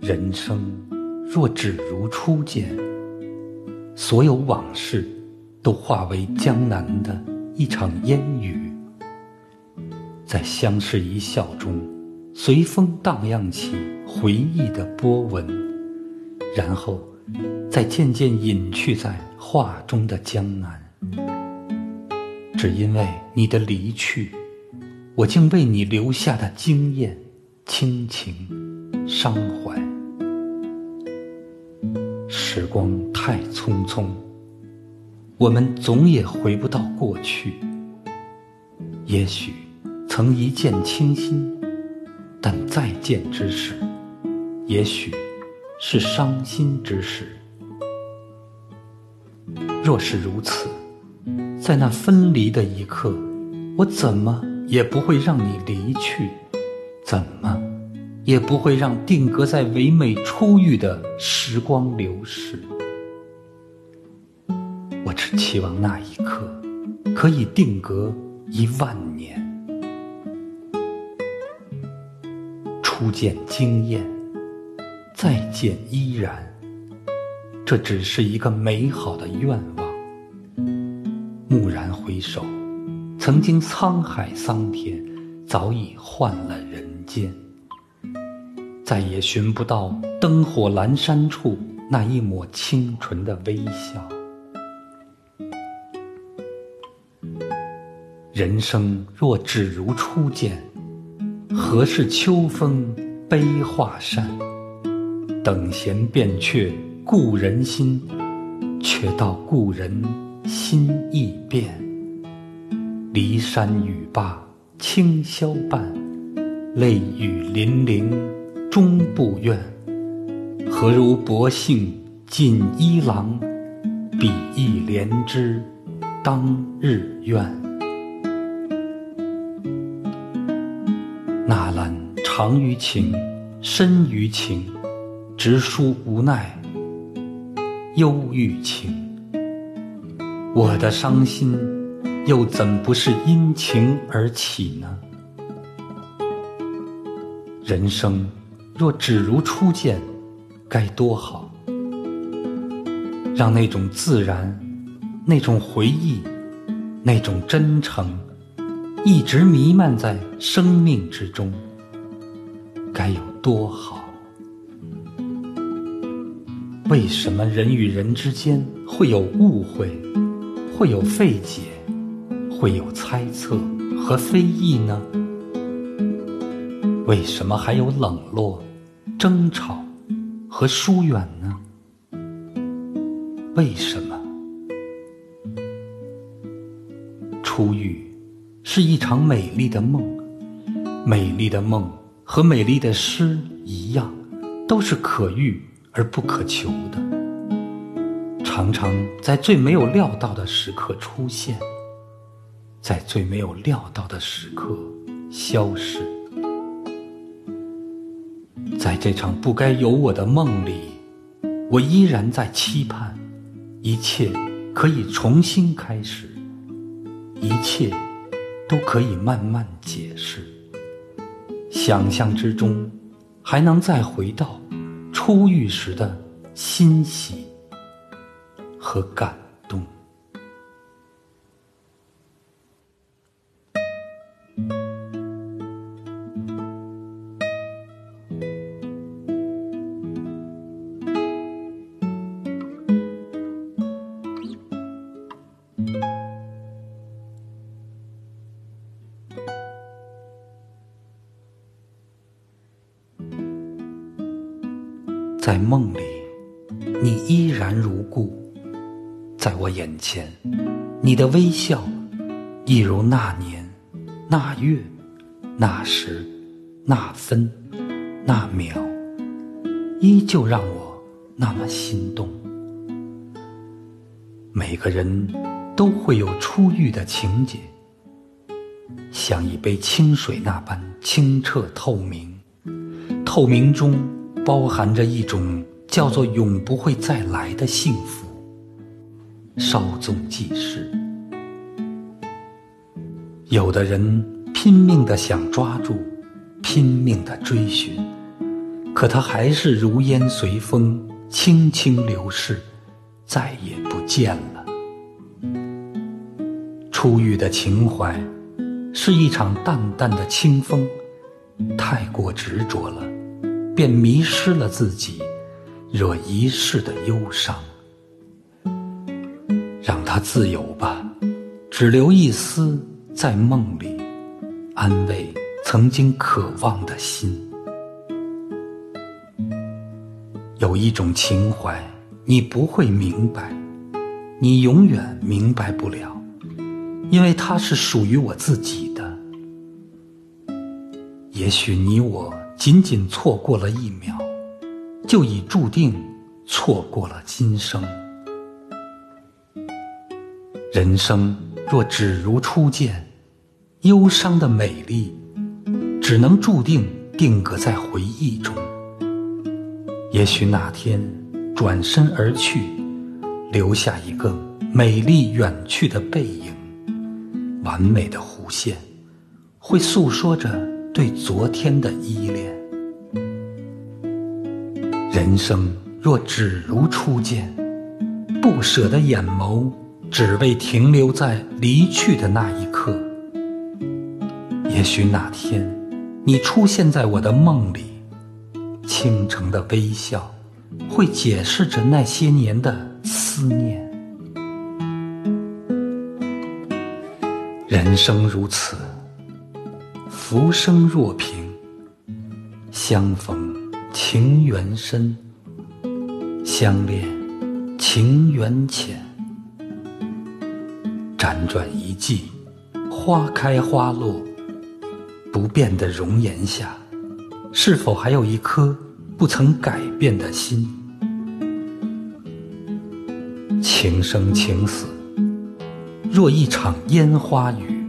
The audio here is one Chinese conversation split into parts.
人生若只如初见所有往事都化为江南的一场烟雨。在相视一笑中随风荡漾起回忆的波纹然后再渐渐隐去在画中的江南。只因为你的离去我竟为你留下的惊艳、亲情、伤怀。时光太匆匆，我们总也回不到过去。也许曾一见倾心，但再见之时，也许是伤心之时。若是如此，在那分离的一刻，我怎么也不会让你离去，怎么？也不会让定格在唯美初遇的时光流逝。我只期望那一刻可以定格一万年。初见惊艳，再见依然。这只是一个美好的愿望。蓦然回首，曾经沧海桑田，早已换了人间。再也寻不到灯火阑珊处那一抹清纯的微笑。人生若只如初见，何事秋风悲画扇？等闲变却故人心，却道故人心易变。骊山语罢清宵半，泪雨霖铃。终不怨，何如薄幸锦衣郎，比翼连枝当日愿。纳兰长于情，深于情，直抒无奈，忧郁情。我的伤心，又怎不是因情而起呢？人生。若只如初见，该多好！让那种自然、那种回忆、那种真诚，一直弥漫在生命之中，该有多好！为什么人与人之间会有误会，会有费解，会有猜测和非议呢？为什么还有冷落？争吵和疏远呢？为什么？初遇是一场美丽的梦，美丽的梦和美丽的诗一样，都是可遇而不可求的，常常在最没有料到的时刻出现，在最没有料到的时刻消失。在这场不该有我的梦里，我依然在期盼，一切可以重新开始，一切都可以慢慢解释。想象之中，还能再回到初遇时的欣喜和感。在梦里，你依然如故，在我眼前，你的微笑，一如那年、那月、那时、那分、那秒，依旧让我那么心动。每个人都会有初遇的情节，像一杯清水那般清澈透明，透明中。包含着一种叫做永不会再来的幸福，稍纵即逝。有的人拼命的想抓住，拼命的追寻，可它还是如烟随风，轻轻流逝，再也不见了。初遇的情怀，是一场淡淡的清风，太过执着了，便迷失了自己。惹一世的忧伤，让它自由吧，只留一丝在梦里，安慰曾经渴望的心。有一种情怀，你不会明白，你永远明白不了，因为它是属于我自己的。也许你我仅仅错过了一秒。就已注定错过了今生。人生若只如初见，忧伤的美丽，只能注定定格在回忆中。也许那天转身而去，留下一个美丽远去的背影，完美的弧线，会诉说着对昨天的依恋。人生若只如初见，不舍的眼眸，只为停留在离去的那一刻。也许哪天，你出现在我的梦里，倾城的微笑，会解释着那些年的思念。人生如此，浮生若萍，相逢。情缘深，相恋情缘浅。辗转一季，花开花落，不变的容颜下，是否还有一颗不曾改变的心？情生情死，若一场烟花雨，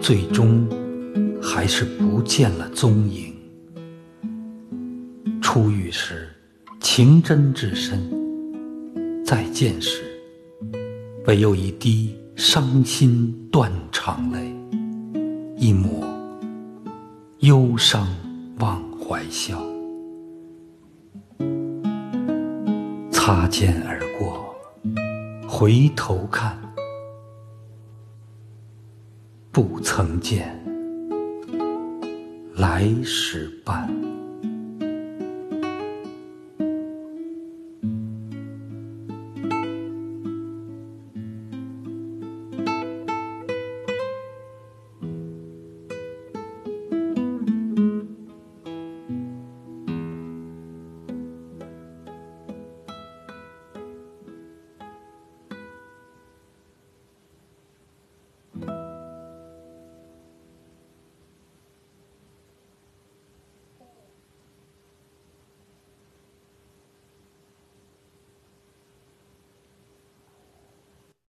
最终还是不见了踪影。初遇时，情真至深；再见时，唯有一滴伤心断肠泪，一抹忧伤忘怀笑。擦肩而过，回头看，不曾见，来时伴。